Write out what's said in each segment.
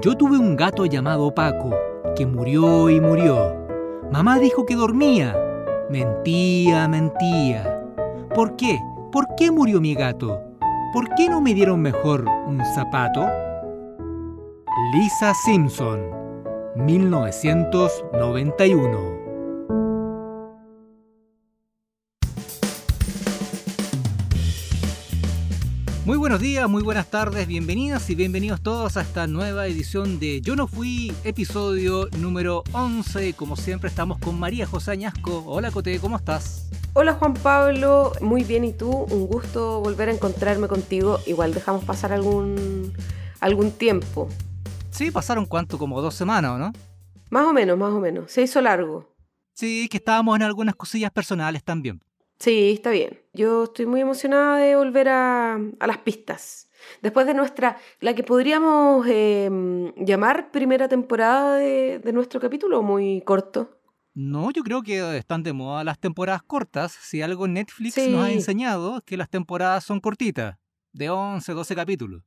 Yo tuve un gato llamado Paco, que murió y murió. Mamá dijo que dormía. Mentía, mentía. ¿Por qué? ¿Por qué murió mi gato? ¿Por qué no me dieron mejor un zapato? Lisa Simpson, 1991. Muy buenos días, muy buenas tardes, bienvenidas y bienvenidos todos a esta nueva edición de Yo no fui, episodio número 11. Como siempre estamos con María José Añasco. Hola Cote, ¿cómo estás? Hola Juan Pablo, muy bien y tú, un gusto volver a encontrarme contigo. Igual dejamos pasar algún, algún tiempo. Sí, pasaron cuánto, como dos semanas, ¿no? Más o menos, más o menos. Se hizo largo. Sí, que estábamos en algunas cosillas personales también. Sí, está bien. Yo estoy muy emocionada de volver a, a las pistas. Después de nuestra, la que podríamos eh, llamar primera temporada de, de nuestro capítulo, muy corto. No, yo creo que están de moda las temporadas cortas. Si algo Netflix Sí. nos ha enseñado es que las temporadas son cortitas, de 11, 12 capítulos.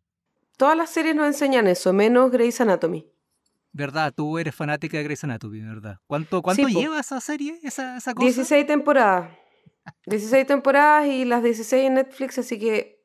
Todas las series nos enseñan eso, menos Grey's Anatomy. ¿Verdad? Tú eres fanática de Grey's Anatomy, ¿verdad? ¿Cuánto, cuánto Sí, lleva esa serie, esa, esa cosa? 16 temporadas. 16 temporadas y las 16 en Netflix, así que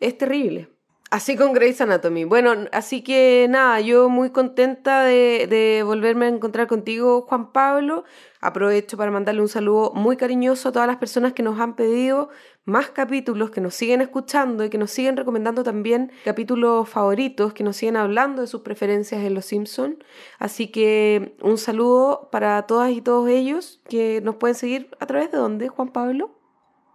es terrible. Así con Grey's Anatomy. Bueno, así que nada, yo muy contenta de, de volverme a encontrar contigo, Juan Pablo. Aprovecho para mandarle un saludo muy cariñoso a todas las personas que nos han pedido más capítulos, que nos siguen escuchando y que nos siguen recomendando también capítulos favoritos, que nos siguen hablando de sus preferencias en Los Simpson. Así que un saludo para todas y todos ellos que nos pueden seguir a través de dónde, Juan Pablo.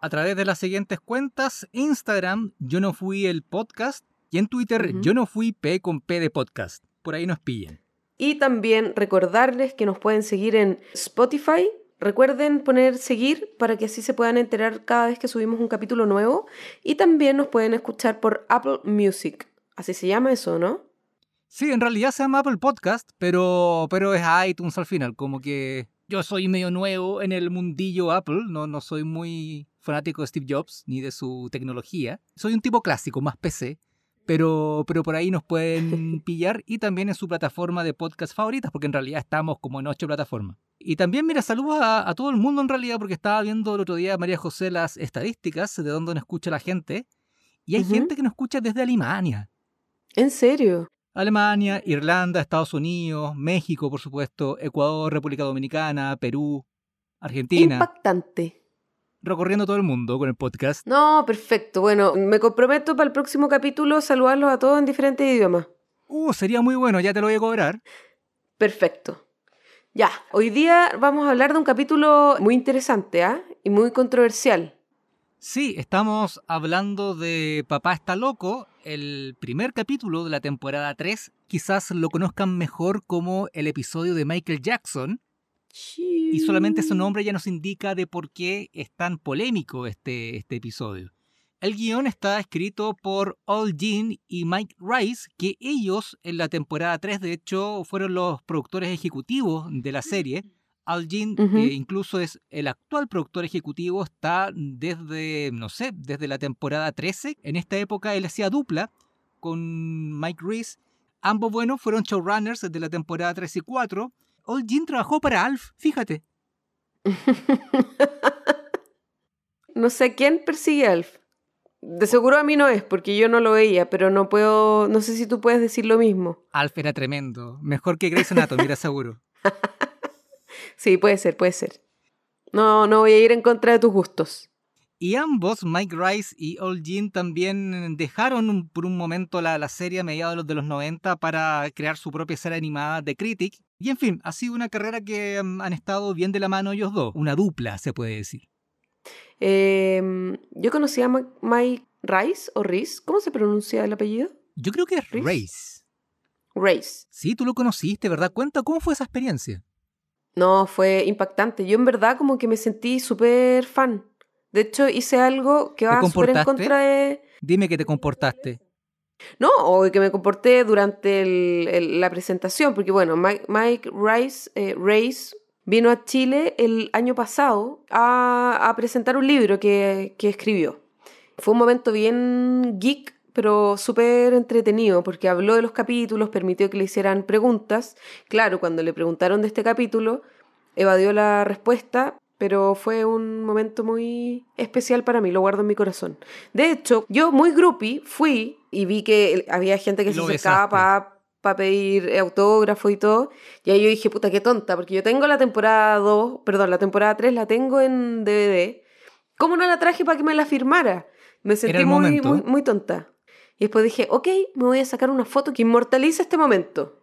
A través de las siguientes cuentas, Instagram, yo no fui el podcast, y en Twitter, yo no fui P con P de podcast. Por ahí nos pillan. Y también recordarles que nos pueden seguir en Spotify. Recuerden poner seguir para que así se puedan enterar cada vez que subimos un capítulo nuevo. Y también nos pueden escuchar por Apple Music. Así se llama eso, ¿no? Sí, en realidad se llama Apple Podcast, pero, pero es iTunes al final, como que yo soy medio nuevo en el mundillo Apple, no, no soy muy fanático de Steve Jobs ni de su tecnología. Soy un tipo clásico, más PC, pero, pero por ahí nos pueden pillar y también en su plataforma de podcast favoritas, porque en realidad estamos como en ocho plataformas. Y también, mira, saludos a, a todo el mundo en realidad, porque estaba viendo el otro día, María José, las estadísticas de dónde nos escucha la gente, y hay gente que nos escucha desde Alemania. ¿En serio? Alemania, Irlanda, Estados Unidos, México, por supuesto, Ecuador, República Dominicana, Perú, Argentina, Impactante. recorriendo todo el mundo con el podcast. No, perfecto. Bueno, me comprometo para el próximo capítulo saludarlos a todos en diferentes idiomas. Uh, sería muy bueno, ya te lo voy a cobrar. Perfecto. Ya, hoy día vamos a hablar de un capítulo muy interesante, ¿ah? Y muy controversial. Sí, estamos hablando de Papá está loco, el primer capítulo de la temporada 3. Quizás lo conozcan mejor como el episodio de Michael Jackson, y solamente su nombre ya nos indica de por qué es tan polémico este, este episodio. El guion está escrito por Al Jean y Mike Rice, que ellos en la temporada 3 de hecho fueron los productores ejecutivos de la serie. Al Jean eh, incluso es el actual productor ejecutivo, está desde, no sé, desde la temporada 13. En esta época él hacía dupla con Mike Rice. Ambos, bueno, fueron showrunners de la temporada 3 y 4. Al Jean trabajó para Alf, fíjate. No sé quién persigue a Alf. De seguro a mí no es, porque yo no lo veía, pero no puedo. No sé si tú puedes decir lo mismo. Alf era tremendo. Mejor que Grey's Anatomy, era seguro. Sí, puede ser, puede ser. No, no voy a ir en contra de tus gustos. Y ambos, Mike Rice y Al Jean, también dejaron un- por un momento la, la serie a mediados de los, de los 90 para crear su propia serie animada The Critic. Y en fin, ha sido una carrera que mm, han estado bien de la mano ellos dos. Una dupla, se puede decir. Eh, yo conocí a Mike Rice o Rice. ¿Cómo se pronuncia el apellido? Yo creo que es Rice. Rice. Sí, tú lo conociste, ¿verdad? Cuenta cómo fue esa experiencia. No, fue impactante. Yo en verdad como que me sentí súper fan. De hecho, hice algo que ¿Te va súper en contra de... Dime que te comportaste. No, o que me comporté durante el- el- la presentación, porque bueno, Mike, Mike Rice, eh, Rice vino a Chile el año pasado a, a presentar un libro que, que escribió. Fue un momento bien geek pero súper entretenido porque habló de los capítulos, permitió que le hicieran preguntas. Claro, cuando le preguntaron de este capítulo, evadió la respuesta, pero fue un momento muy especial para mí, lo guardo en mi corazón. De hecho, yo muy groupie fui y vi que había gente que se acercaba para pedir autógrafo y todo, y ahí yo dije, puta, qué tonta, porque yo tengo la temporada 2, perdón, la temporada 3 la tengo en DVD. ¿Cómo no la traje para que me la firmara? Me sentí muy, muy, muy tonta. Y después dije, ok, me voy a sacar una foto que inmortalice este momento.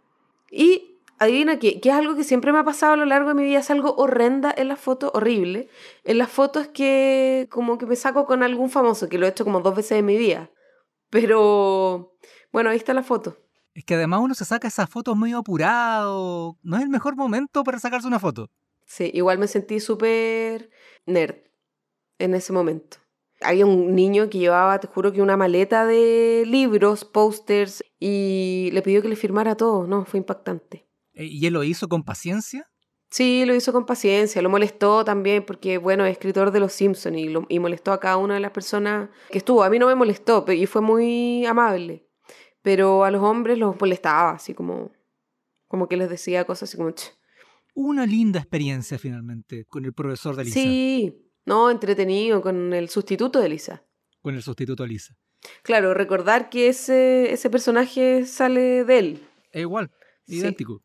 Y adivina qué, que es algo que siempre me ha pasado a lo largo de mi vida, es algo horrenda en las fotos, horrible. En las fotos que como que me saco con algún famoso, que lo he hecho como dos veces en mi vida. Pero bueno, ahí está la foto. Es que además uno se saca esas fotos muy apurado. No es el mejor momento para sacarse una foto. Sí, igual me sentí súper nerd en ese momento. Había un niño que llevaba, te juro que una maleta de libros, posters, y le pidió que le firmara todo. No, fue impactante. Eh, ¿Y él lo hizo con paciencia? Sí, lo hizo con paciencia, lo molestó también porque, bueno, es escritor de Los Simpsons y, y molestó a cada una de las personas que estuvo. A mí no me molestó y fue muy amable, pero a los hombres los molestaba, así como, como que les decía cosas así como... Una linda experiencia finalmente con el profesor de Lisa. Sí, no, entretenido, con el sustituto de Lisa. Con el sustituto de Lisa. Claro, recordar que ese, ese personaje sale de él. Es igual, idéntico.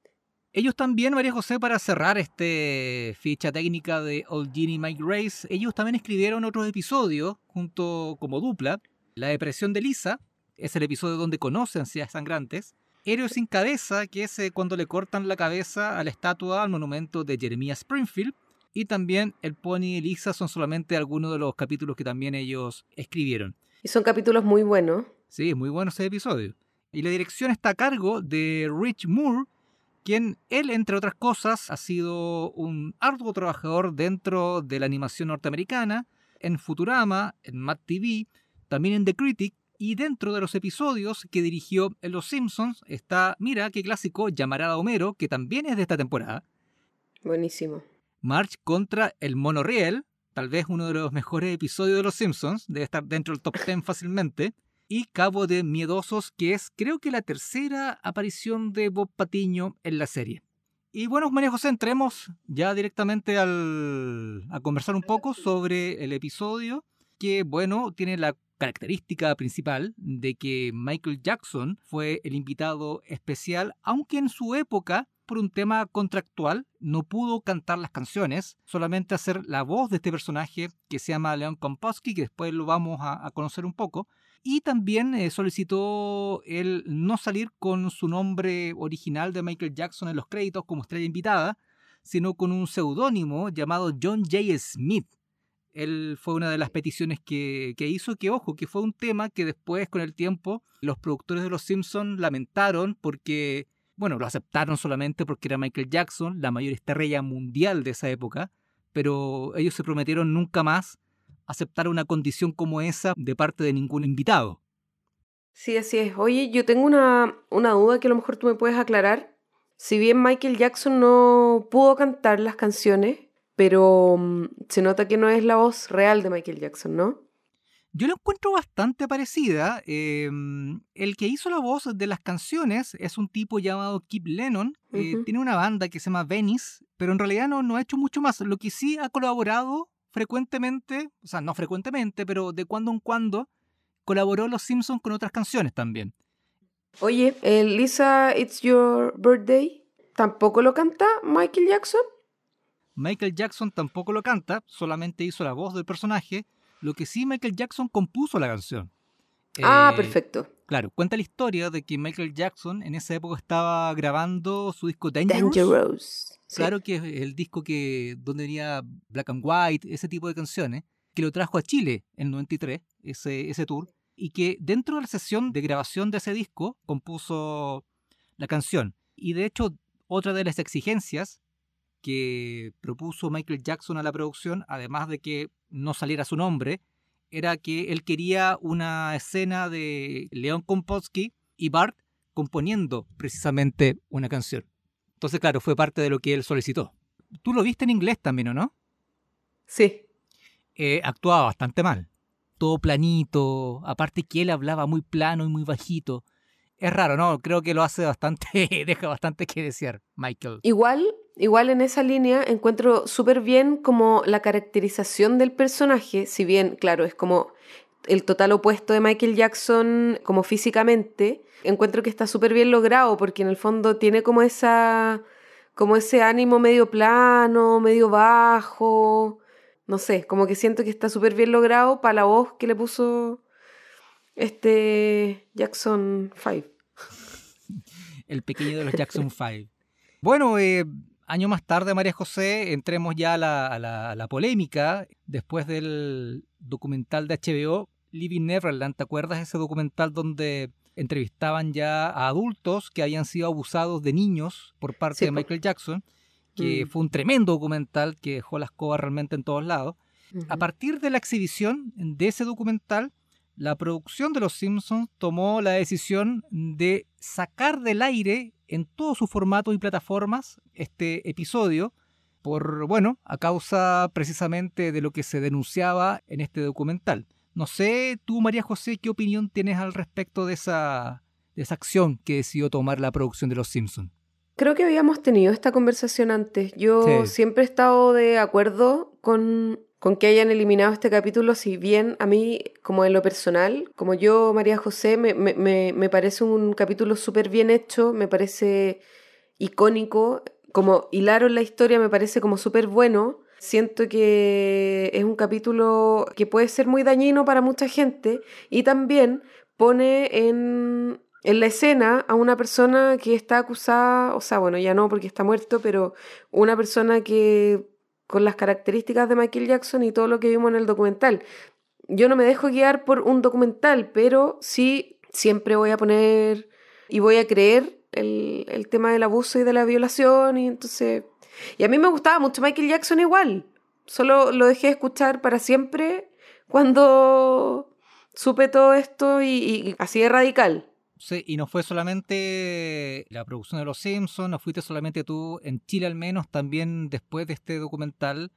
Ellos también, María José, para cerrar este ficha técnica de Old Genie Mike Race, ellos también escribieron otros episodios junto como dupla. La depresión de Lisa es el episodio donde conocen ansiedades sangrantes. Héroe sin cabeza, que es eh, cuando le cortan la cabeza a la estatua al monumento de Jeremiah Springfield y también El Pony y Lisa son solamente algunos de los capítulos que también ellos escribieron. Y son capítulos muy buenos. Sí, muy buenos ese episodio. Y la dirección está a cargo de Rich Moore, quien él, entre otras cosas, ha sido un arduo trabajador dentro de la animación norteamericana, en Futurama, en Mad TV, también en The Critic, y dentro de los episodios que dirigió en Los Simpsons está, mira qué clásico, Llamarada Homero, que también es de esta temporada. Buenísimo. March contra el monorriel, tal vez uno de los mejores episodios de Los Simpsons, debe estar dentro del top 10 fácilmente. Y Cabo de Miedosos, que es creo que la tercera aparición de Bob Patiño en la serie. Y bueno, María José, entremos ya directamente al, a conversar un poco sobre el episodio, que bueno, tiene la característica principal de que Michael Jackson fue el invitado especial, aunque en su época por un tema contractual, no pudo cantar las canciones, solamente hacer la voz de este personaje que se llama Leon Komposky, que después lo vamos a, conocer un poco. Y también eh, solicitó el no salir con su nombre original de Michael Jackson en los créditos como estrella invitada, sino con un seudónimo llamado John J. Smith. Él fue una de las peticiones que, que, hizo, que ojo, que fue un tema que después con el tiempo los productores de Los Simpsons lamentaron porque bueno, lo aceptaron solamente porque era Michael Jackson, la mayor estrella mundial de esa época, pero ellos se prometieron nunca más aceptar una condición como esa de parte de ningún invitado. Sí, así es. Oye, yo tengo una, una duda que a lo mejor tú me puedes aclarar. Si bien Michael Jackson no pudo cantar las canciones, pero mm, se nota que no es la voz real de Michael Jackson, ¿no? Yo lo encuentro bastante parecida. Em, el que hizo la voz de las canciones es un tipo llamado Kip Lennon. Eh, tiene una banda que se llama Venice, pero en realidad no, no ha hecho mucho más. Lo que sí ha colaborado frecuentemente, o sea, no frecuentemente, pero de cuando en cuando, colaboró Los Simpsons con otras canciones también. Oye, Lisa, It's Your Birthday, ¿tampoco lo canta Michael Jackson? Michael Jackson tampoco lo canta, solamente hizo la voz del personaje lo que sí, Michael Jackson compuso la canción. Ah, eh, perfecto. Claro, cuenta la historia de que Michael Jackson en esa época estaba grabando su disco Dangerous. Dangerous. Claro que es el disco que donde venía Black and White, ese tipo de canciones, que lo trajo a Chile en 93, ese, ese tour, y que dentro de la sesión de grabación de ese disco compuso la canción. Y de hecho, otra de las exigencias que propuso Michael Jackson a la producción, además de que no saliera su nombre, era que él quería una escena de Leon Komposky y Bart componiendo precisamente una canción. Entonces, claro, fue parte de lo que él solicitó. Tú lo viste en inglés también, ¿o no? Sí. Eh, actuaba bastante mal. todo planito, aparte que él hablaba muy plano y muy bajito. Es raro, ¿no? Creo que lo hace bastante, deja bastante que desear, Michael. Igual, igual en esa línea encuentro súper bien como la caracterización del personaje, si bien, claro, es como el total opuesto de Michael Jackson como físicamente, encuentro que está súper bien logrado porque en el fondo tiene como esa como ese ánimo medio plano, medio bajo, no sé, como que siento que está súper bien logrado para la voz que le puso este Jackson 5. El pequeño de los Jackson 5. Bueno, eh, año más tarde, María José, entremos ya a la, a la polémica después del documental de HBO, Living Neverland. ¿Te acuerdas ese documental donde entrevistaban ya a adultos que habían sido abusados de niños por parte de Michael Jackson, que mm. fue un tremendo documental que dejó la escoba realmente en todos lados. A partir de la exhibición de ese documental, la producción de Los Simpsons tomó la decisión de sacar del aire en todos sus formatos y plataformas este episodio, por, bueno, a causa precisamente de lo que se denunciaba en este documental. No sé, tú, María José, ¿qué opinión tienes al respecto de esa, de esa acción que decidió tomar la producción de Los Simpsons? Creo que habíamos tenido esta conversación antes. Yo siempre he estado de acuerdo con, con que hayan eliminado este capítulo, si bien a mí, como en lo personal, como yo, María José, me, me, me parece un capítulo súper bien hecho, me parece icónico, como hilaron la historia me parece como súper bueno, Siento que es un capítulo que puede ser muy dañino para mucha gente y también pone en, en la escena a una persona que está acusada, o sea, bueno, ya no porque está muerto, pero una persona que con las características de Michael Jackson y todo lo que vimos en el documental. Yo no me dejo guiar por un documental, pero sí siempre voy a poner y voy a creer el, el tema del abuso y de la violación y entonces y a mí me gustaba mucho Michael Jackson igual. Solo lo dejé de escuchar para siempre cuando supe todo esto y, así de radical. Sí, y no fue solamente la producción de Los Simpsons, no fuiste solamente tú, en Chile al menos, también después de este documental,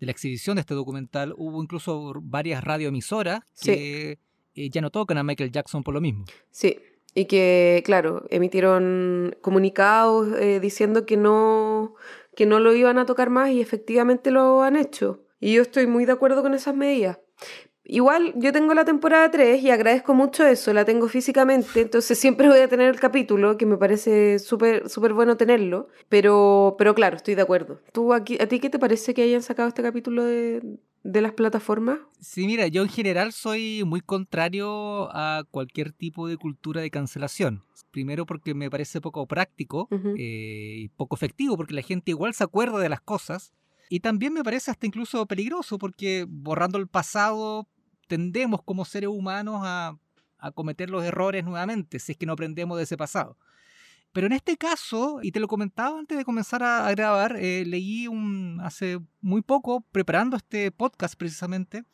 de la exhibición de este documental, hubo incluso varias radioemisoras que eh, ya no tocan a Michael Jackson por lo mismo. Sí, y que, claro, emitieron comunicados eh, diciendo que no, que no lo iban a tocar más y efectivamente lo han hecho. Y yo estoy muy de acuerdo con esas medidas. Igual yo tengo la temporada 3 y agradezco mucho eso, la tengo físicamente, entonces siempre voy a tener el capítulo, que me parece súper súper bueno tenerlo, pero, pero claro, estoy de acuerdo. ¿Tú aquí, ¿A ti qué te parece que hayan sacado este capítulo de, de las plataformas? Sí, mira, yo en general soy muy contrario a cualquier tipo de cultura de cancelación. Primero porque me parece poco práctico eh, y poco efectivo, porque la gente igual se acuerda de las cosas. Y también me parece hasta incluso peligroso, porque borrando el pasado tendemos como seres humanos a, a cometer los errores nuevamente, si es que no aprendemos de ese pasado. Pero en este caso, y te lo comentaba antes de comenzar a, grabar, eh, leí un, hace muy poco, preparando este podcast precisamente,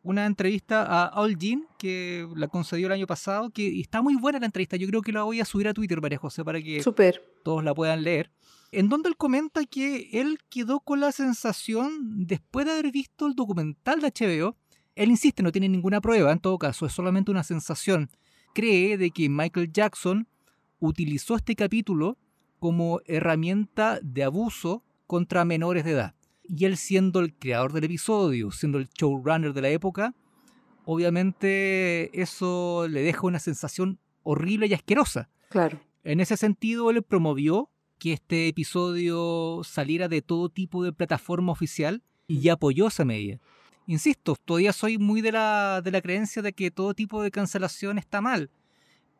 una entrevista a All Jean, que la concedió el año pasado, que está muy buena la entrevista. Yo creo que la voy a subir a Twitter, María José, para que todos la puedan leer. En donde él comenta que él quedó con la sensación, después de haber visto el documental de HBO, él insiste, no tiene ninguna prueba, en todo caso, es solamente una sensación. Cree de que Michael Jackson utilizó este capítulo como herramienta de abuso contra menores de edad. Y él siendo el creador del episodio, siendo el showrunner de la época, obviamente eso le deja una sensación horrible y asquerosa. Claro. En ese sentido, él promovió que este episodio saliera de todo tipo de plataforma oficial y apoyó esa medida. Insisto, todavía soy muy de la, de la creencia de que todo tipo de cancelación está mal.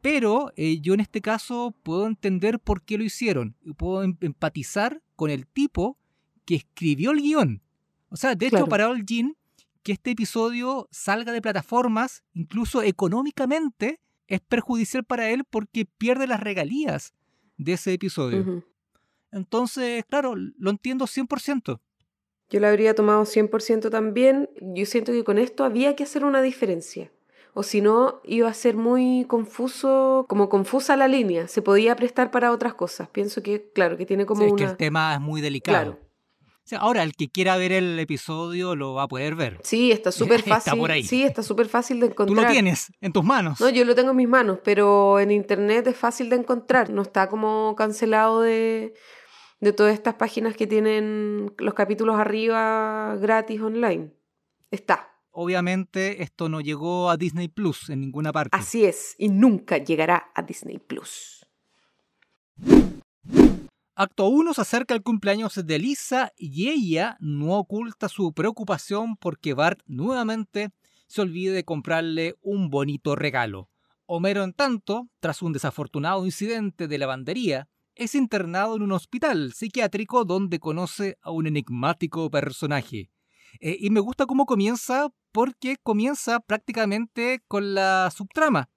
Pero eh, yo en este caso puedo entender por qué lo hicieron. Y puedo em, empatizar con el tipo que escribió el guion. O sea, de hecho, para All Jean, que este episodio salga de plataformas, incluso económicamente, es perjudicial para él porque pierde las regalías de ese episodio. Entonces, claro, lo entiendo 100%. Yo lo habría tomado 100% también. Yo siento que con esto había que hacer una diferencia. O si no, iba a ser muy confuso, como confusa la línea. Se podía prestar para otras cosas. Pienso que, claro, que tiene como sí, una... que el tema es muy delicado. Claro. ahora, el que quiera ver el episodio lo va a poder ver. Sí, está súper fácil. por ahí. Sí, está súper fácil de encontrar. Tú lo tienes en tus manos. No, yo lo tengo en mis manos, pero en internet es fácil de encontrar. No está como cancelado de, de todas estas páginas que tienen los capítulos arriba gratis online. Está. Obviamente esto no llegó a Disney Plus en ninguna parte. Así es, y nunca llegará a Disney Plus. Acto 1 se acerca el cumpleaños de Lisa y ella no oculta su preocupación porque Bart nuevamente se olvide de comprarle un bonito regalo. Homero, en tanto, tras un desafortunado incidente de lavandería, es internado en un hospital psiquiátrico donde conoce a un enigmático personaje. Eh, y me gusta cómo comienza porque comienza prácticamente con la subtrama.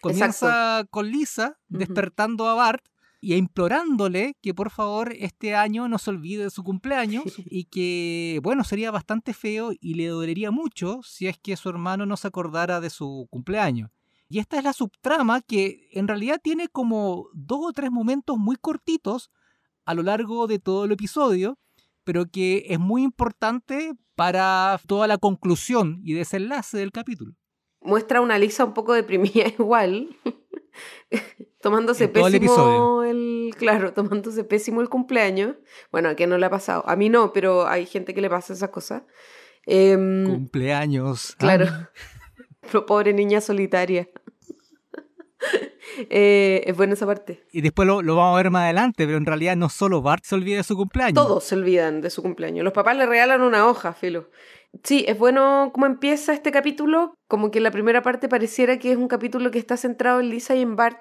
Comienza con Lisa despertando a Bart y implorándole que por favor este año no se olvide de su cumpleaños y que, bueno, sería bastante feo y le dolería mucho si es que su hermano no se acordara de su cumpleaños. Y esta es la subtrama que en realidad tiene como dos o tres momentos muy cortitos a lo largo de todo el episodio pero que es muy importante para toda la conclusión y desenlace del capítulo. Muestra una Lisa un poco deprimida igual, tomándose pésimo el, claro, tomándose pésimo el cumpleaños. Bueno, a no le ha pasado, a mí no, pero hay gente que le pasa esas cosas. Em, cumpleaños. Claro. Pobre niña solitaria. Eh, es buena esa parte. Y después lo, vamos a ver más adelante, pero en realidad no solo Bart se olvida de su cumpleaños. Todos se olvidan de su cumpleaños. Los papás le regalan una hoja, Filo. Sí, es bueno cómo empieza este capítulo, como que la primera parte pareciera que es un capítulo que está centrado en Lisa y en Bart,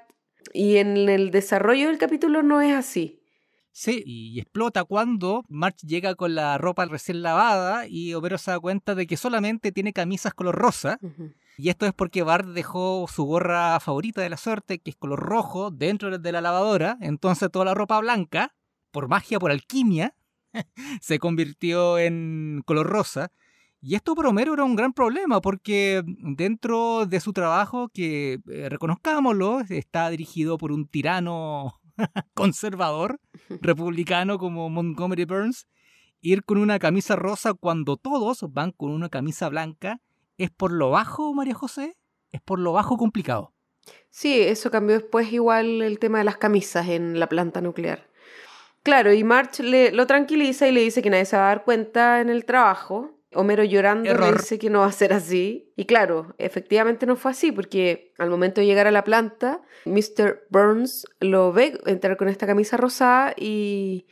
y en el desarrollo del capítulo no es así. Sí, y explota cuando March llega con la ropa recién lavada y Homero se da cuenta de que solamente tiene camisas color rosa. Y esto es porque Bart dejó su gorra favorita de la suerte, que es color rojo, dentro de la lavadora. Entonces toda la ropa blanca, por magia, por alquimia, se convirtió en color rosa. Y esto para Homero era un gran problema porque dentro de su trabajo, que eh, reconozcámoslo, está dirigido por un tirano conservador, republicano como Montgomery Burns, ir con una camisa rosa cuando todos van con una camisa blanca ¿Es por lo bajo, María José? ¿Es por lo bajo complicado? Sí, eso cambió después igual el tema de las camisas en la planta nuclear. Claro, y March le, lo tranquiliza y le dice que nadie se va a dar cuenta en el trabajo. Homero llorando le dice que no va a ser así. Y claro, efectivamente no fue así, porque al momento de llegar a la planta, Mr. Burns lo ve entrar con esta camisa rosada y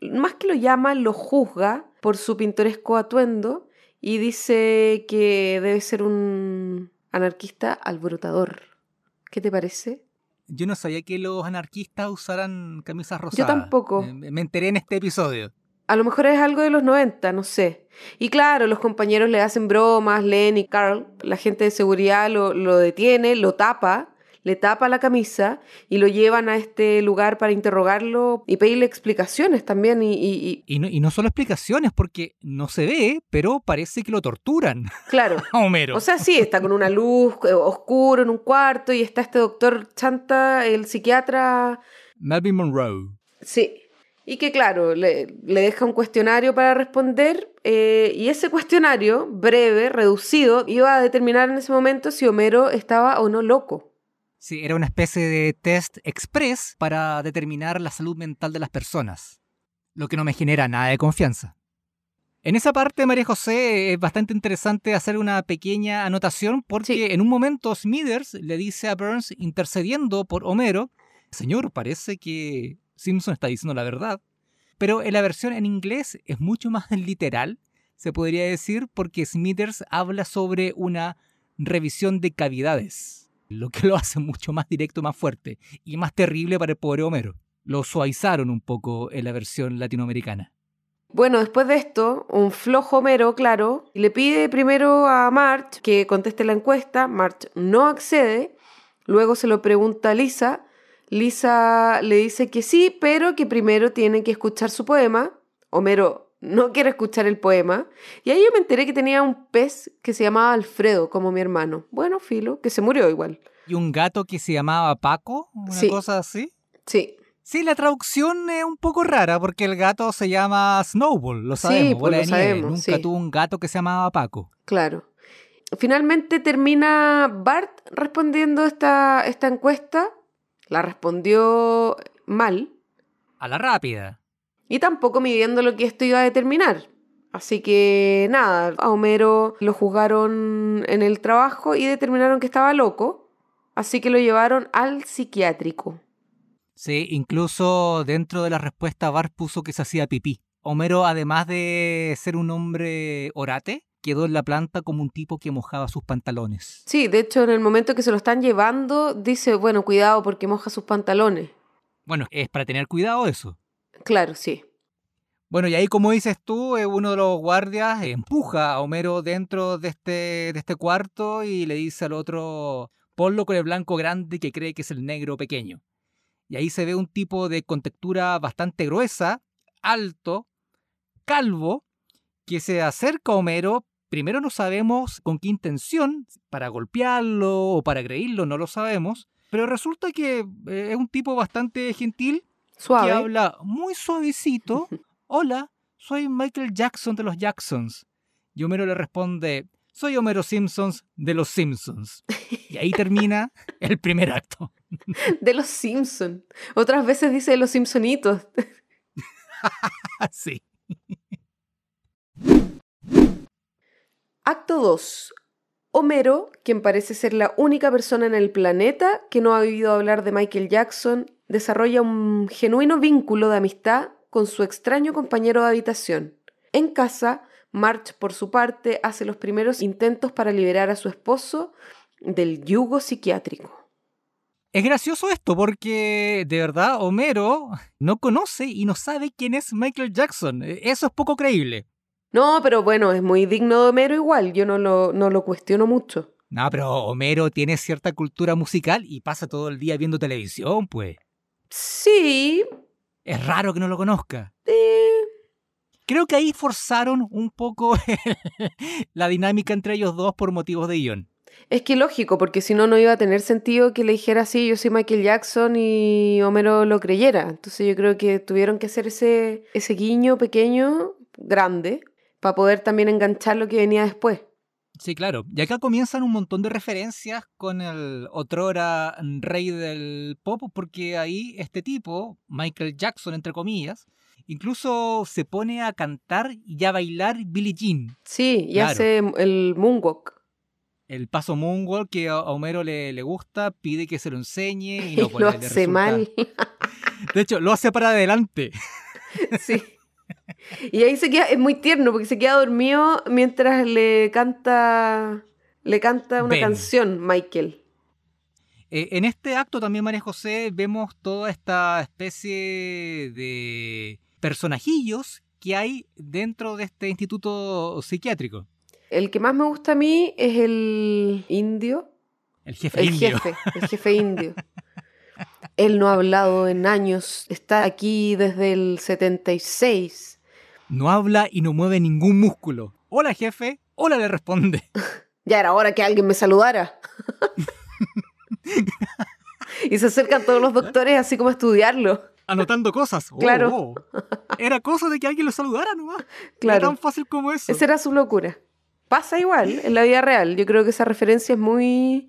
más que lo llama, lo juzga por su pintoresco atuendo y dice que debe ser un anarquista alborotador. ¿Qué te parece? Yo no sabía que los anarquistas usaran camisas rosadas. Yo tampoco. Me, enteré en este episodio. A lo mejor es algo de los 90, no sé. Y claro, los compañeros le hacen bromas, Len y Carl. La gente de seguridad lo, lo detiene, lo tapa le tapa la camisa y lo llevan a este lugar para interrogarlo y pedirle explicaciones también. Y, y, no, solo explicaciones, porque no se ve, pero parece que lo torturan. Claro. Homero. O sea, sí, está con una luz eh, oscuro en un cuarto y está este doctor Chanta, el psiquiatra. Melvin Monroe. Sí. Y que claro, le, deja un cuestionario para responder eh, y ese cuestionario, breve, reducido, iba a determinar en ese momento si Homero estaba o no loco. Sí, era una especie de test express para determinar la salud mental de las personas, lo que no me genera nada de confianza. En esa parte, María José, es bastante interesante hacer una pequeña anotación porque en un momento Smithers le dice a Burns, intercediendo por Homero, Señor, parece que Simpson está diciendo la verdad. Pero en la versión en inglés es mucho más literal, se podría decir, porque Smithers habla sobre una revisión de cavidades lo que lo hace mucho más directo, más fuerte y más terrible para el pobre Homero. Lo suavizaron un poco en la versión latinoamericana. Bueno, después de esto, un flojo Homero, claro, le pide primero a March que conteste la encuesta. March no accede. Luego se lo pregunta a Lisa. Lisa le dice que sí, pero que primero tiene que escuchar su poema. Homero no quiero escuchar el poema. Y ahí yo me enteré que tenía un pez que se llamaba Alfredo, como mi hermano. Bueno, filo, que se murió igual. ¿Y un gato que se llamaba Paco? ¿Una cosa así? Sí. Sí, la traducción es un poco rara porque el gato se llama Snowball, lo sabemos. Sí, pues, lo sabemos, Nunca sí. tuvo un gato que se llamaba Paco. Claro. Finalmente termina Bart respondiendo esta, esta encuesta. La respondió mal A la rápida. Y tampoco midiendo lo que esto iba a determinar. Así que nada, a Homero lo juzgaron en el trabajo y determinaron que estaba loco. Así que lo llevaron al psiquiátrico. Sí, incluso dentro de la respuesta Bart puso que se hacía pipí. Homero, además de ser un hombre orate, quedó en la planta como un tipo que mojaba sus pantalones. Sí, de hecho en el momento que se lo están llevando dice, bueno, cuidado porque moja sus pantalones. Bueno, es para tener cuidado eso. Claro, sí. Bueno, y ahí como dices tú, eh, uno de los guardias empuja a Homero dentro de este, de este cuarto y le dice al otro, ponlo con el blanco grande que cree que es el negro pequeño. Y ahí se ve un tipo de contextura bastante gruesa, alto, calvo, que se acerca a Homero. Primero no sabemos con qué intención, para golpearlo o para agredirlo, no lo sabemos. Pero resulta que eh, es un tipo bastante gentil que Suave. habla muy suavecito. Hola, soy Michael Jackson de los Jacksons. Y Homero le responde, soy Homero Simpsons de los Simpsons. Y ahí termina el primer acto. De los Simpson. Otras veces dice de los Simpsonitos. sí. Acto 2. Homero, quien parece ser la única persona en el planeta que no ha oído hablar de Michael Jackson, desarrolla un genuino vínculo de amistad con su extraño compañero de habitación. En casa, March, por su parte, hace los primeros intentos para liberar a su esposo del yugo psiquiátrico. Es gracioso esto porque de verdad Homero no conoce y no sabe quién es Michael Jackson. Eh, Eso es poco creíble. No, pero bueno, es muy digno de Homero igual, yo no lo, no lo cuestiono mucho. No, pero Homero tiene cierta cultura musical y pasa todo el día viendo televisión, pues. Sí, Es raro que no lo conozca. eh, Creo que ahí forzaron un poco la dinámica entre ellos dos por motivos de guion. Es que lógico, porque si no, no iba a tener sentido que le dijera así, yo soy Michael Jackson y Homero lo creyera. Entonces yo creo que tuvieron que hacer ese, ese guiño pequeño, grande, para poder también enganchar lo que venía después. Sí, claro. Y acá comienzan un montón de referencias con el otrora rey del pop, porque ahí este tipo, Michael Jackson, entre comillas, incluso se pone a cantar y a bailar Billie Jean. Sí, y Claro. hace el moonwalk. El paso moonwalk que a Homero le, le gusta, pide que se lo enseñe y no, lo pues, le hace resulta- mal. De hecho, lo hace para adelante. sí. Y ahí se queda, es muy tierno, porque se queda dormido mientras le canta, le canta una Ben. canción, Michael. Eh, en este acto también, María José, vemos toda esta especie de personajillos que hay dentro de este instituto psiquiátrico. El que más me gusta a mí es el indio. El jefe El indio. jefe, el jefe indio. Él no ha hablado en años, está aquí desde el 76. No habla y no mueve ningún músculo. Hola, jefe. Hola, le responde. Ya era hora que alguien me saludara. y se acercan todos los doctores así como a estudiarlo. Anotando cosas. Oh, Claro. oh. Era cosa de que alguien lo saludara nomás. Era Claro, tan fácil como eso. esa era su locura. Pasa igual en la vida real. Yo creo que esa referencia es muy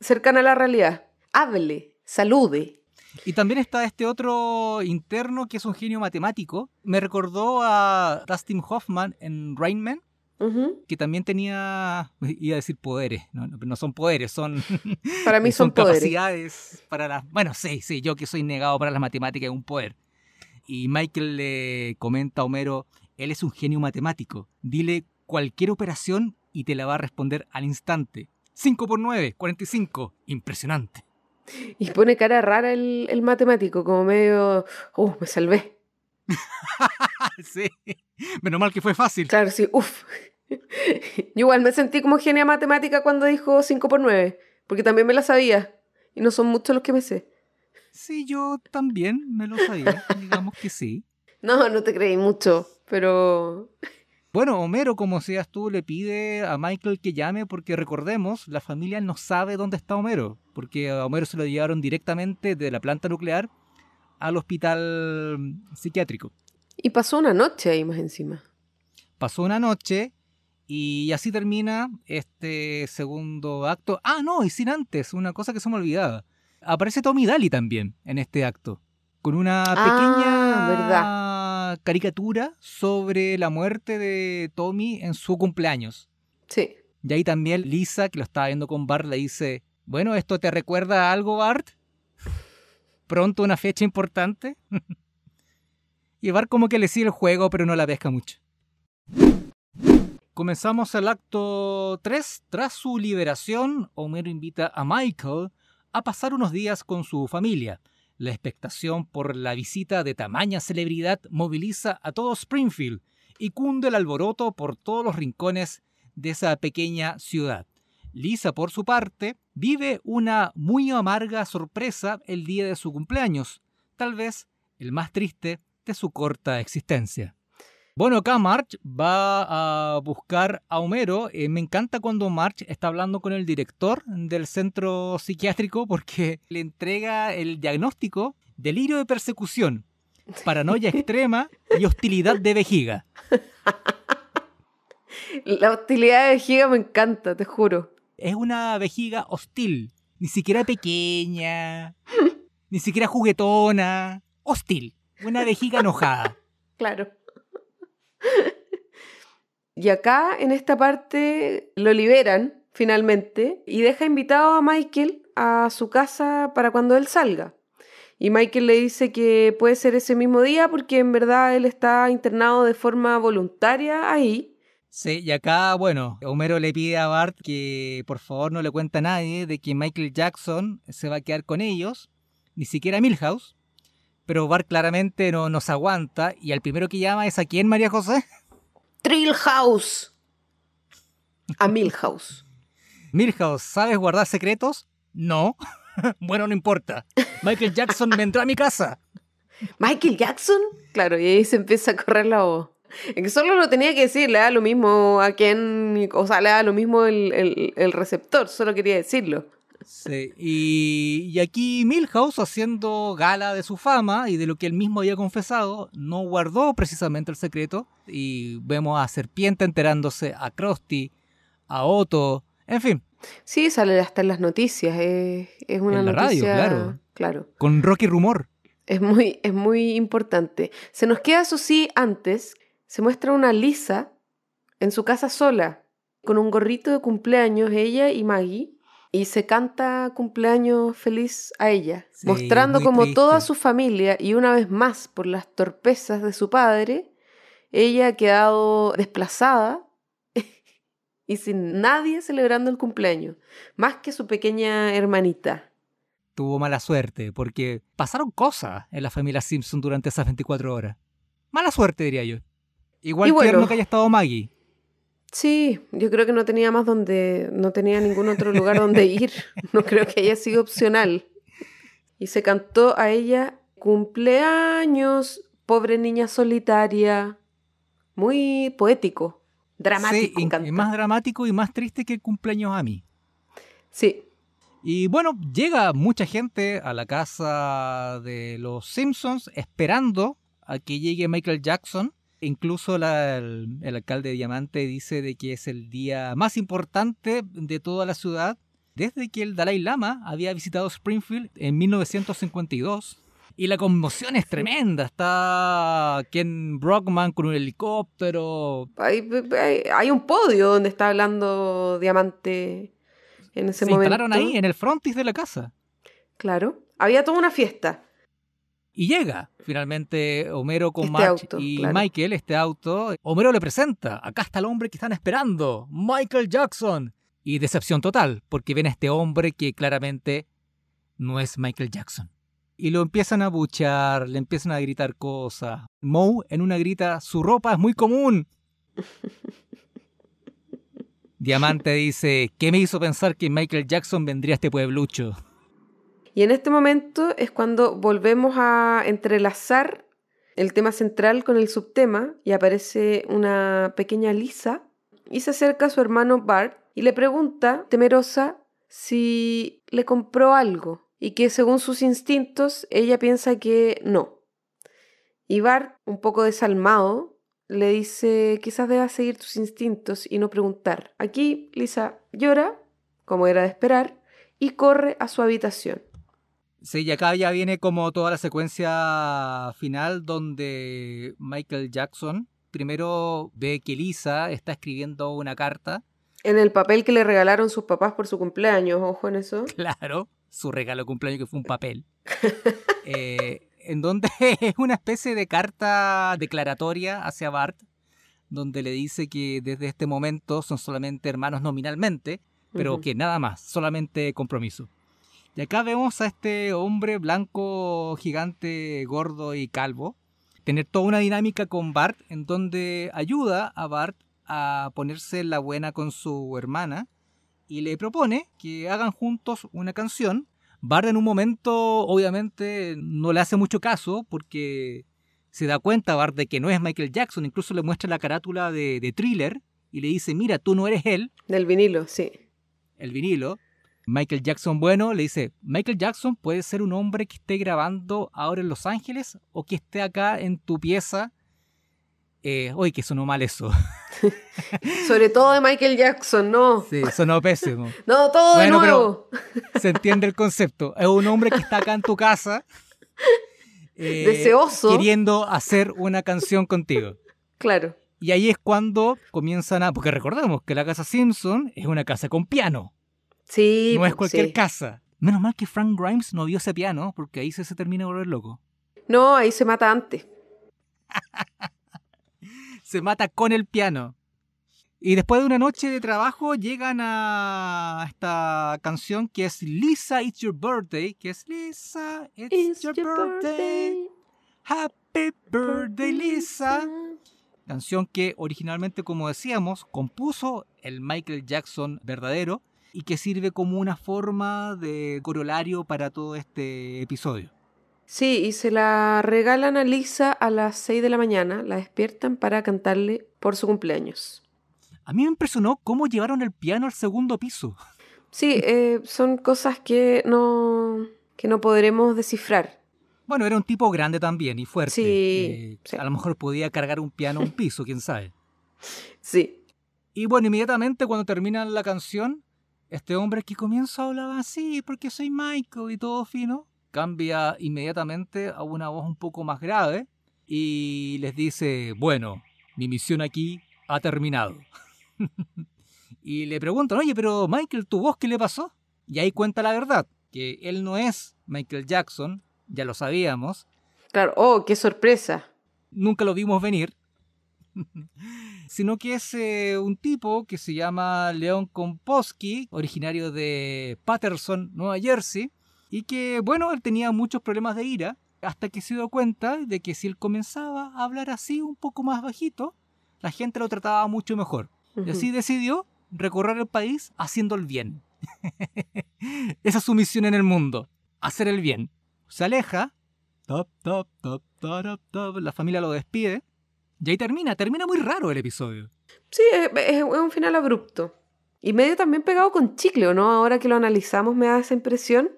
cercana a la realidad. Hable, salude. Y también está este otro interno que es un genio matemático. Me recordó a Dustin Hoffman en Rain Man, que también tenía, iba a decir poderes, no, son poderes, son, Para mí son, poderes. capacidades para las... Bueno, sí, sí, yo que soy negado para las matemáticas es un poder. Y Michael le comenta a Homero, él es un genio matemático, dile cualquier operación y te la va a responder al instante. 5 por 9, 45, impresionante. Y pone cara rara el, el matemático, como medio, uh, me salvé. sí, menos mal que fue fácil. Claro, sí, uff. Yo igual me sentí como genia matemática cuando dijo 5 por 9, porque también me la sabía. Y no son muchos los que me sé. Sí, yo también me lo sabía, digamos que sí. No, no te creí mucho, pero Bueno, Homero, como seas tú, le pide a Michael que llame porque recordemos, la familia no sabe dónde está Homero, porque a Homero se lo llevaron directamente de la planta nuclear al hospital psiquiátrico. Y pasó una noche ahí más encima. Pasó una noche y así termina este segundo acto. Ah, no, y sin antes, una cosa que se me olvidaba. Aparece Tommy Daly también en este acto, con una Ah, pequeña caricatura sobre la muerte de Tommy en su cumpleaños. Sí. Y ahí también Lisa, que lo estaba viendo con Bart, le dice, bueno, ¿esto te recuerda algo, Bart? ¿Pronto una fecha importante? y Bart como que le sigue el juego, pero no la pesca mucho. Comenzamos el acto 3. Tras su liberación, Homero invita a Michael a pasar unos días con su familia. La expectación por la visita de tamaña celebridad moviliza a todo Springfield y cunde el alboroto por todos los rincones de esa pequeña ciudad. Lisa, por su parte, vive una muy amarga sorpresa el día de su cumpleaños, tal vez el más triste de su corta existencia. Bueno, acá March va a buscar a Homero. Eh, me encanta cuando March está hablando con el director del centro psiquiátrico porque le entrega el diagnóstico delirio de persecución, paranoia extrema y hostilidad de vejiga. La hostilidad de vejiga me encanta, te juro. Es una vejiga hostil, ni siquiera pequeña, ni siquiera juguetona, hostil, una vejiga enojada. Claro. Y acá, en esta parte, lo liberan finalmente y deja invitado a Michael a su casa para cuando él salga. Y Michael le dice que puede ser ese mismo día porque en verdad él está internado de forma voluntaria ahí. Sí, y acá, bueno, Homero le pide a Bart que por favor no le cuente a nadie de que Michael Jackson se va a quedar con ellos, ni siquiera Milhouse. Pero Bart claramente no nos aguanta y al primero que llama es a quién, María José? Trillhouse. A Milhouse. Milhouse, ¿sabes guardar secretos? No. bueno, no importa. Michael Jackson vendrá a mi casa. ¿Michael Jackson? Claro, y ahí se empieza a correr la voz. Es que solo lo tenía que decir, le da lo mismo a quien, o sea, le da lo mismo el, el- el receptor, solo quería decirlo. Sí, y, y aquí Milhouse, haciendo gala de su fama y de lo que él mismo había confesado, no guardó precisamente el secreto. Y vemos a Serpiente enterándose, a Krusty, a Otto, en fin, Sí, sale hasta en las noticias, es, es una En la radio, claro. claro. con Rocky Rumor. Es muy, es muy importante. Se nos queda, eso sí, antes, se muestra una Lisa en su casa sola, con un gorrito de cumpleaños, ella y Maggie, y se canta cumpleaños feliz a ella, Sí, mostrando como triste. toda su familia, y una vez más por las torpezas de su padre, ella ha quedado desplazada y sin nadie celebrando el cumpleaños, más que su pequeña hermanita. Tuvo mala suerte, porque pasaron cosas en la familia Simpson durante esas 24 horas. Mala suerte, diría yo. Igual bueno. tierno que haya estado Maggie. Sí, yo creo que no tenía más donde, no tenía ningún otro lugar donde ir. No creo que haya sido opcional. Y se cantó a ella cumpleaños, pobre niña solitaria. Muy poético, dramático. sí, y más dramático y más triste que el cumpleaños a mí. Sí, Y bueno, llega mucha gente a la casa de los Simpsons esperando a que llegue Michael Jackson. Incluso la- el, el alcalde de Diamante dice de que es el día más importante de toda la ciudad desde que el Dalai Lama había visitado Springfield en 1952. Y la conmoción es tremenda. Está Ken Brockman con un helicóptero. hay, hay- hay un podio donde está hablando Diamante en ese Se momento. instalaron ahí en el frontis de la casa. Claro, había toda una fiesta. Y llega finalmente Homero con Este auto, y claro. Michael, este auto. Homero le presenta, acá está el hombre que están esperando, Michael Jackson. Y decepción total, porque ven a este hombre que claramente no es Michael Jackson. Y lo empiezan a buchar, le empiezan a gritar cosas. Moe en una grita, su ropa es muy común. Diamante dice, ¿qué me hizo pensar que Michael Jackson vendría a este pueblucho? Y en este momento es cuando volvemos a entrelazar el tema central con el subtema y aparece una pequeña Lisa y se acerca a su hermano Bart y le pregunta, temerosa, si le compró algo. y que según sus instintos ella piensa que no. Y Bart, un poco desalmado, le dice quizás debas seguir tus instintos y no preguntar. Aquí Lisa llora, como era de esperar, y corre a su habitación. Sí, y acá ya viene como toda la secuencia final donde Michael Jackson primero ve que Lisa está escribiendo una carta. En el papel que le regalaron sus papás por su cumpleaños, ojo en eso. Claro, su regalo de cumpleaños que fue un papel. Eh, en donde es una especie de carta declaratoria hacia Bart, donde le dice que desde este momento son solamente hermanos nominalmente, pero que nada más, solamente compromiso. Y acá vemos a este hombre blanco, gigante, gordo y calvo, tener toda una dinámica con Bart en donde ayuda a Bart a ponerse la buena con su hermana y le propone que hagan juntos una canción. Bart en un momento obviamente no le hace mucho caso porque se da cuenta Bart de que no es Michael Jackson, incluso le muestra la carátula de, de thriller y le dice, mira, tú no eres él. Del vinilo, sí. El vinilo. Michael Jackson bueno le dice, Michael Jackson puede ser un hombre que esté grabando ahora en Los Ángeles o que esté acá en tu pieza. Eh, uy, que sonó mal eso. Sobre todo de Michael Jackson, ¿no? Sí, sonó pésimo. no, todo de nuevo. se entiende el concepto. Es un hombre que está acá en tu casa. Eh, Deseoso. Queriendo hacer una canción contigo. Claro. Y ahí es cuando comienzan a... Porque recordemos que la casa Simpson es una casa con piano. Sí. No es cualquier casa. Menos mal que Frank Grimes no vio ese piano, porque ahí se, se termina de volver loco. No, ahí se mata antes. se mata con el piano. Y después de una noche de trabajo llegan a esta canción que es Lisa, It's Your Birthday, que es Lisa, It's, your, birthday. Happy Birthday Lisa. Canción que originalmente, como decíamos, compuso el Michael Jackson verdadero y que sirve como una forma de corolario para todo este episodio. Sí, y se la regalan a Lisa a las 6 de la mañana, la despiertan para cantarle por su cumpleaños. A mí me impresionó cómo llevaron el piano al segundo piso. Sí, eh, son cosas que no, que no podremos descifrar. Bueno, era un tipo grande también y fuerte. Sí, Eh, sí. A lo mejor podía cargar un piano a un piso, quién sabe. Sí. Y bueno, inmediatamente cuando termina la canción, este hombre que comienza a hablar así, porque soy Michael y todo fino, cambia inmediatamente a una voz un poco más grave y les dice, bueno, mi misión aquí ha terminado. y le preguntan, oye, pero Michael, ¿tu voz qué le pasó? Y ahí cuenta la verdad, que él no es Michael Jackson, ya lo sabíamos, Claro, oh, qué sorpresa. nunca lo vimos venir, sino que es eh, un tipo que se llama Leon Komposky, originario de Patterson, Nueva Jersey, y que, bueno, él tenía muchos problemas de ira, hasta que se dio cuenta de que si él comenzaba a hablar así un poco más bajito, la gente lo trataba mucho mejor. Y así decidió recorrer el país haciendo el bien. Esa es su misión en el mundo, hacer el bien. Se aleja, top, top, top, top, top, la familia lo despide, y ahí termina, termina muy raro el episodio. Sí, es, un final abrupto. Y medio también pegado con chicle, ¿o no? Ahora que lo analizamos me da esa impresión.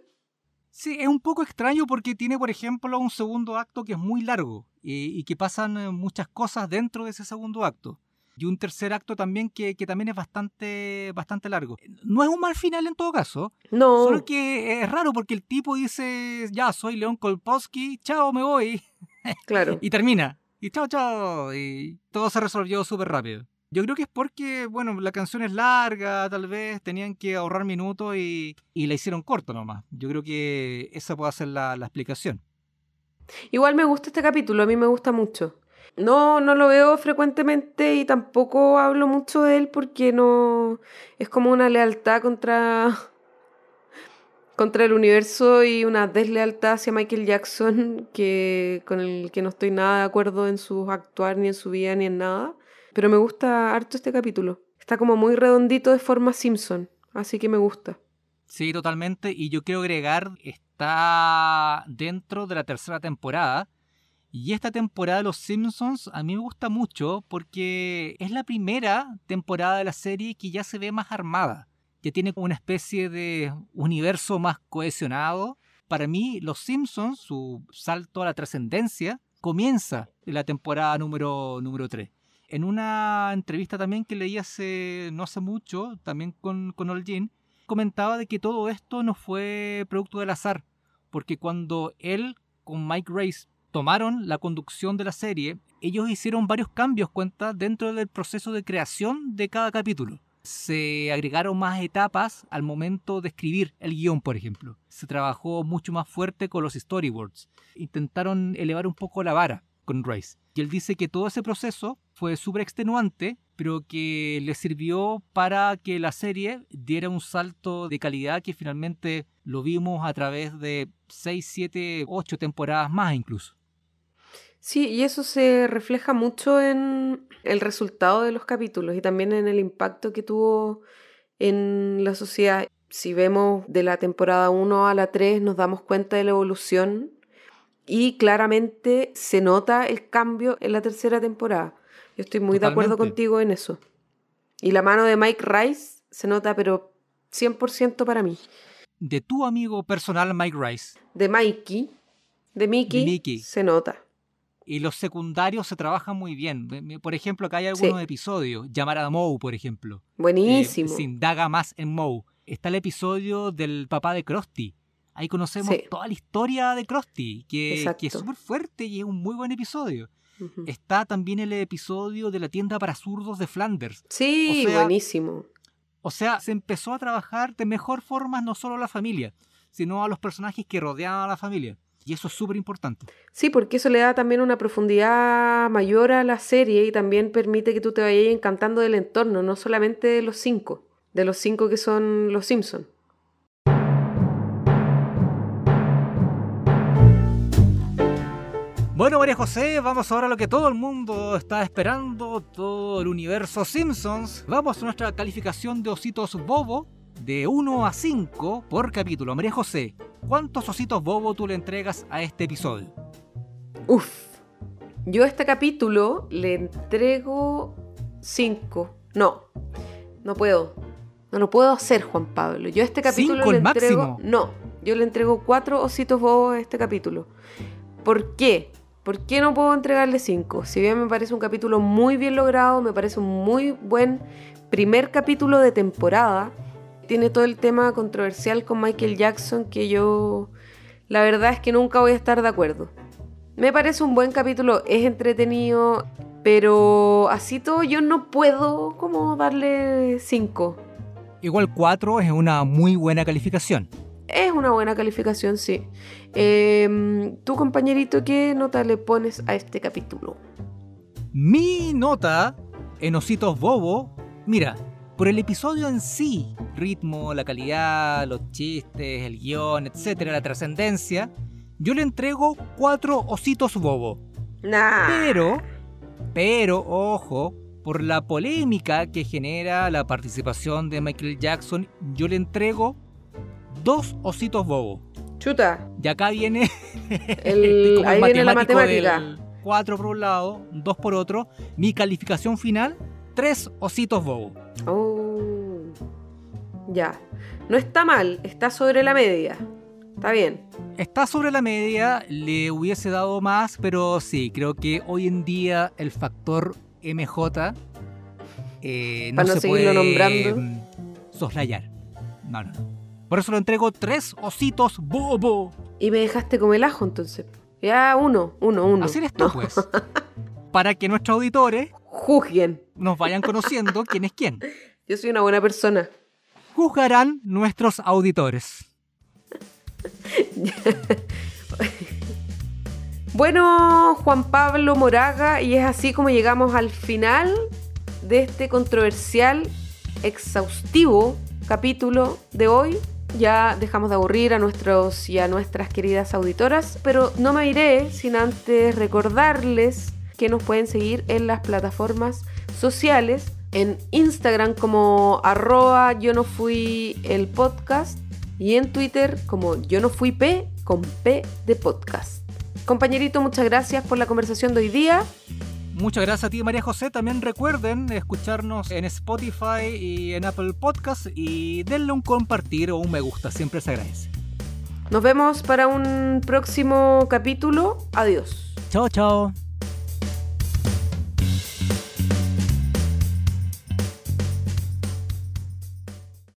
Sí, es un poco extraño porque tiene, por ejemplo, un segundo acto que es muy largo y, y que pasan eh, muchas cosas dentro de ese segundo acto. Y un tercer acto también que, que también es bastante, bastante largo. No es un mal final en todo caso, No, solo que es raro porque el tipo dice, ya, soy León Kolpowski, chao, me voy, claro. y termina. Y chao, chao, y todo se resolvió súper rápido. Yo creo que es porque, bueno, la canción es larga, tal vez tenían que ahorrar minutos y, y la hicieron corto nomás. Yo creo que esa puede ser la, la explicación. Igual me gusta este capítulo, a mí me gusta mucho. No, no lo veo frecuentemente y tampoco hablo mucho de él porque no es como una lealtad contra contra el universo y una deslealtad hacia Michael Jackson que con el que no estoy nada de acuerdo en su actuar ni en su vida ni en nada, pero me gusta harto este capítulo. Está como muy redondito de forma Simpson, así que me gusta. Sí, totalmente. Y yo quiero agregar, está dentro de la tercera temporada. Y esta temporada de Los Simpsons a mí me gusta mucho porque es la primera temporada de la serie que ya se ve más armada. Ya tiene como una especie de universo más cohesionado. para mí, Los Simpsons, su salto a la trascendencia, comienza en la temporada número, número 3. En una entrevista también que leí hace no hace mucho, también con, con Olgin, comentaba de que todo esto no fue producto del azar, porque cuando él con Mike Race tomaron la conducción de la serie, ellos hicieron varios cambios cuenta dentro del proceso de creación de cada capítulo. Se agregaron más etapas al momento de escribir el guion, por ejemplo. Se trabajó mucho más fuerte con los storyboards. Intentaron elevar un poco la vara con Race. Y él dice que todo ese proceso fue súper extenuante, pero que le sirvió para que la serie diera un salto de calidad que finalmente lo vimos a través de 6, 7, 8 temporadas más incluso. Sí, y eso se refleja mucho en el resultado de los capítulos y también en el impacto que tuvo en la sociedad. Si vemos de la temporada 1 a la 3 nos damos cuenta de la evolución y claramente se nota el cambio en la tercera temporada. Yo estoy muy de acuerdo contigo en eso. Y la mano de Mike Rice se nota, pero 100% para mí. De tu amigo personal Mike Rice. De Mikey. De Mickey. Se nota. Y los secundarios se trabajan muy bien. Por ejemplo, acá hay algunos episodios. Llamar a Moe, por ejemplo. Eh, Buenísimo. se indaga más en Moe. Está el episodio del papá de Krusty. Ahí conocemos toda la historia de Krusty, que, que es súper fuerte y es un muy buen episodio. Está también el episodio de la tienda para zurdos de Flanders. Sí, buenísimo. O sea, se empezó a trabajar de mejor forma no solo a la familia, sino a los personajes que rodeaban a la familia. Y eso es súper importante. Sí, porque eso le da también una profundidad mayor a la serie y también permite que tú te vayas encantando del entorno, no solamente de los cinco, de los cinco que son los Simpsons. Bueno, María José, vamos ahora a lo que todo el mundo está esperando, todo el universo Simpsons. Vamos a nuestra calificación de ositos bobo de 1 a 5 por capítulo. María José, ¿cuántos ositos bobo tú le entregas a este episodio? Uf, yo a este capítulo le entrego 5. No, no puedo. No lo puedo hacer, Juan Pablo. Yo a este capítulo le entrego. No, yo le entrego 4 ositos bobos a este capítulo. ¿Por qué? ¿Por qué no puedo entregarle 5? Si bien me parece un capítulo muy bien logrado, me parece un muy buen primer capítulo de temporada tiene todo el tema controversial con Michael Jackson que yo la verdad es que nunca voy a estar de acuerdo. Me parece un buen capítulo, es entretenido, pero así todo yo no puedo como darle 5. Igual 4 es una muy buena calificación. Es una buena calificación, sí. Eh, ¿Tú, compañerito, qué nota le pones a este capítulo? Mi nota en Ositos Bobo, mira, por el episodio en sí, ritmo, la calidad, los chistes, el guion, etcétera, la trascendencia, yo le entrego cuatro ositos bobo. Nah. Pero, pero, ojo, por la polémica que genera la participación de Michael Jackson, yo le entrego dos ositos bobo. Chuta. Y acá viene, el, ahí viene la matemática. Cuatro por un lado, dos por otro. Mi calificación final, tres ositos bobo. Oh. Ya. No está mal, está sobre la media. Está bien. Está sobre la media, le hubiese dado más, pero sí, creo que hoy en día el factor MJ eh, no, se puede nombrando. Mm, soslayar. No, no, no. Por eso lo entrego tres ositos bobo. Y me dejaste como el ajo entonces. Ya, uno, uno, uno. Así eres tú, pues. Para que nuestros auditores juzguen. Nos vayan conociendo quién es quién. Yo soy una buena persona. Juzgarán nuestros auditores. bueno, Juan Pablo Moraga, y es así como llegamos al final de este controversial, exhaustivo capítulo de hoy. Ya dejamos de aburrir a nuestros y a nuestras queridas auditoras, pero no me iré sin antes recordarles que nos pueden seguir en las plataformas sociales, en Instagram como arroba yo no fui el podcast y en Twitter como yo no fui P con P de podcast. Compañerito, muchas gracias por la conversación de hoy día. Muchas gracias a ti, María José. También recuerden escucharnos en Spotify y en Apple Podcast y denle un compartir o un me gusta, siempre se agradece. Nos vemos para un próximo capítulo. Adiós. Chao, chao.